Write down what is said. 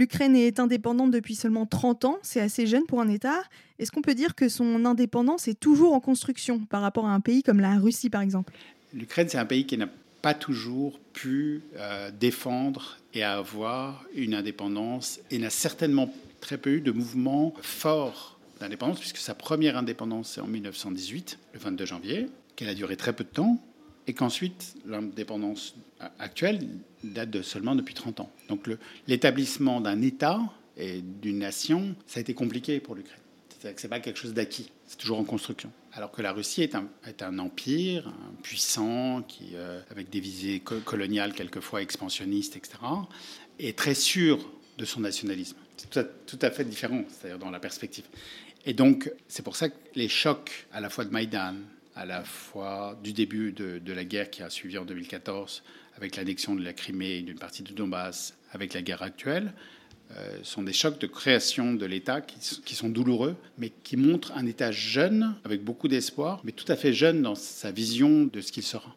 L'Ukraine est indépendante depuis seulement 30 ans, c'est assez jeune pour un État. Est-ce qu'on peut dire que son indépendance est toujours en construction par rapport à un pays comme la Russie par exemple? L'Ukraine, c'est un pays qui n'a pas toujours pu euh, défendre et avoir une indépendance et n'a certainement très peu eu de mouvements forts d'indépendance, puisque sa première indépendance, c'est en 1918, le 22 janvier, qu'elle a duré très peu de temps, et qu'ensuite, l'indépendance actuelle date de seulement depuis 30 ans. Donc l'établissement d'un État et d'une nation, ça a été compliqué pour l'Ukraine. C'est pas quelque chose d'acquis, c'est toujours en construction. Alors que la Russie est un, empire puissant, qui, euh, avec des visées coloniales quelquefois expansionnistes, etc., est très sûr de son nationalisme. C'est tout, tout à, fait différent, c'est-à-dire dans la perspective. Et donc, c'est pour ça que les chocs à la fois de Maïdan, à la fois du début de, la guerre qui a suivi en 2014, avec l'annexion de la Crimée et d'une partie du Donbass, avec la guerre actuelle, euh, sont des chocs de création de l'État qui, qui, sont douloureux, mais qui montrent un État jeune, avec beaucoup d'espoir, mais tout à fait jeune dans sa vision de ce qu'il sera.